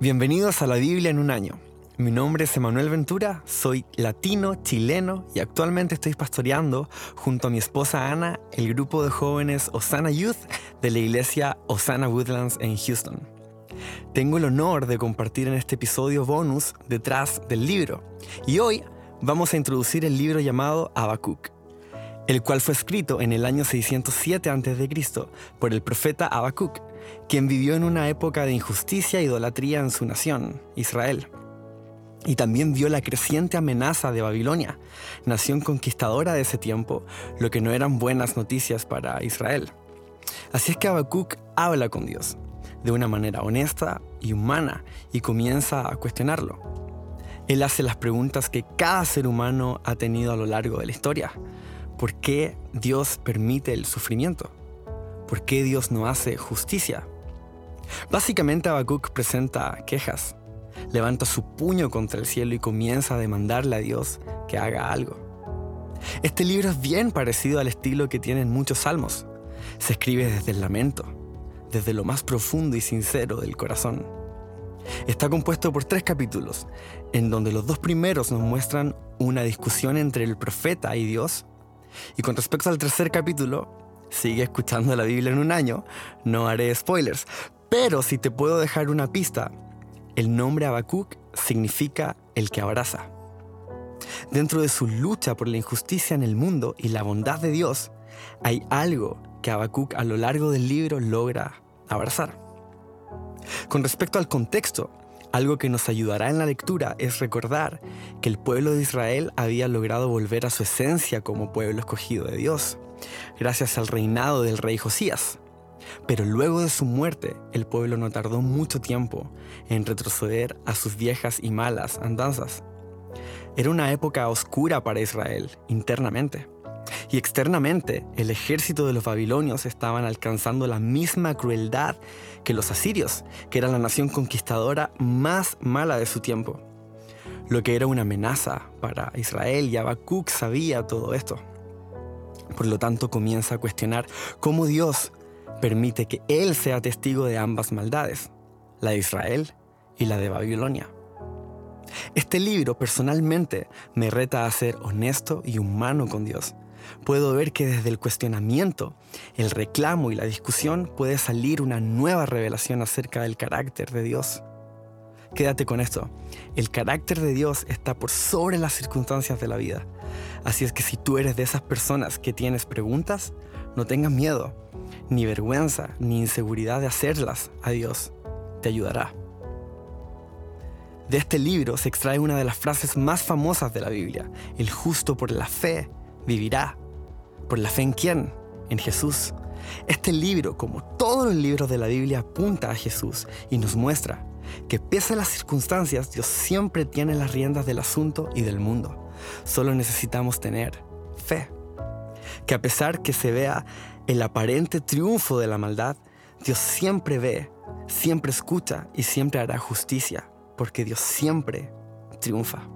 Bienvenidos a la Biblia en un año. Mi nombre es Emanuel Ventura, soy latino, chileno y actualmente estoy pastoreando junto a mi esposa Ana el grupo de jóvenes Osana Youth de la iglesia Osana Woodlands en Houston. Tengo el honor de compartir en este episodio bonus detrás del libro y hoy vamos a introducir el libro llamado Habacuc, el cual fue escrito en el año 607 a.C. por el profeta Habacuc, quien vivió en una época de injusticia e idolatría en su nación, Israel y también vio la creciente amenaza de Babilonia, nación conquistadora de ese tiempo, lo que no eran buenas noticias para Israel. Así es que Habacuc habla con Dios, de una manera honesta y humana, y comienza a cuestionarlo. Él hace las preguntas que cada ser humano ha tenido a lo largo de la historia. ¿Por qué Dios permite el sufrimiento? ¿Por qué Dios no hace justicia? Básicamente Habacuc presenta quejas, levanta su puño contra el cielo y comienza a demandarle a Dios que haga algo. Este libro es bien parecido al estilo que tienen muchos salmos. Se escribe desde el lamento, desde lo más profundo y sincero del corazón. Está compuesto por tres capítulos, en donde los dos primeros nos muestran una discusión entre el profeta y Dios, y con respecto al tercer capítulo, sigue escuchando la Biblia en un año, no haré spoilers, pero si te puedo dejar una pista, el nombre Habacuc significa el que abraza. Dentro de su lucha por la injusticia en el mundo y la bondad de Dios, hay algo que Habacuc a lo largo del libro logra abrazar. Con respecto al contexto, algo que nos ayudará en la lectura es recordar que el pueblo de Israel había logrado volver a su esencia como pueblo escogido de Dios, gracias al reinado del rey Josías. Pero luego de su muerte, el pueblo no tardó mucho tiempo en retroceder a sus viejas y malas andanzas. Era una época oscura para Israel, internamente. Y externamente, el ejército de los babilonios estaban alcanzando la misma crueldad que los asirios, que era la nación conquistadora más mala de su tiempo. Lo que era una amenaza para Israel y Habacuc sabía todo esto. Por lo tanto, comienza a cuestionar cómo Dios permite que Él sea testigo de ambas maldades, la de Israel y la de Babilonia. Este libro personalmente me reta a ser honesto y humano con Dios. Puedo ver que desde el cuestionamiento, el reclamo y la discusión puede salir una nueva revelación acerca del carácter de Dios. Quédate con esto, el carácter de Dios está por sobre las circunstancias de la vida. Así es que si tú eres de esas personas que tienes preguntas, no tengas miedo ni vergüenza, ni inseguridad de hacerlas a Dios. Te ayudará. De este libro se extrae una de las frases más famosas de la Biblia. El justo por la fe vivirá. ¿Por la fe en quién? En Jesús. Este libro, como todos los libros de la Biblia, apunta a Jesús y nos muestra que pese a las circunstancias, Dios siempre tiene las riendas del asunto y del mundo. Solo necesitamos tener fe. Que a pesar que se vea el aparente triunfo de la maldad, Dios siempre ve, siempre escucha y siempre hará justicia, porque Dios siempre triunfa.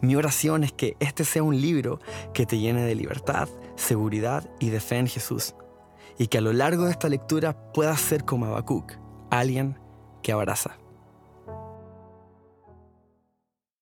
Mi oración es que este sea un libro que te llene de libertad, seguridad y de fe en Jesús, y que a lo largo de esta lectura puedas ser como Habacuc, alguien que abraza.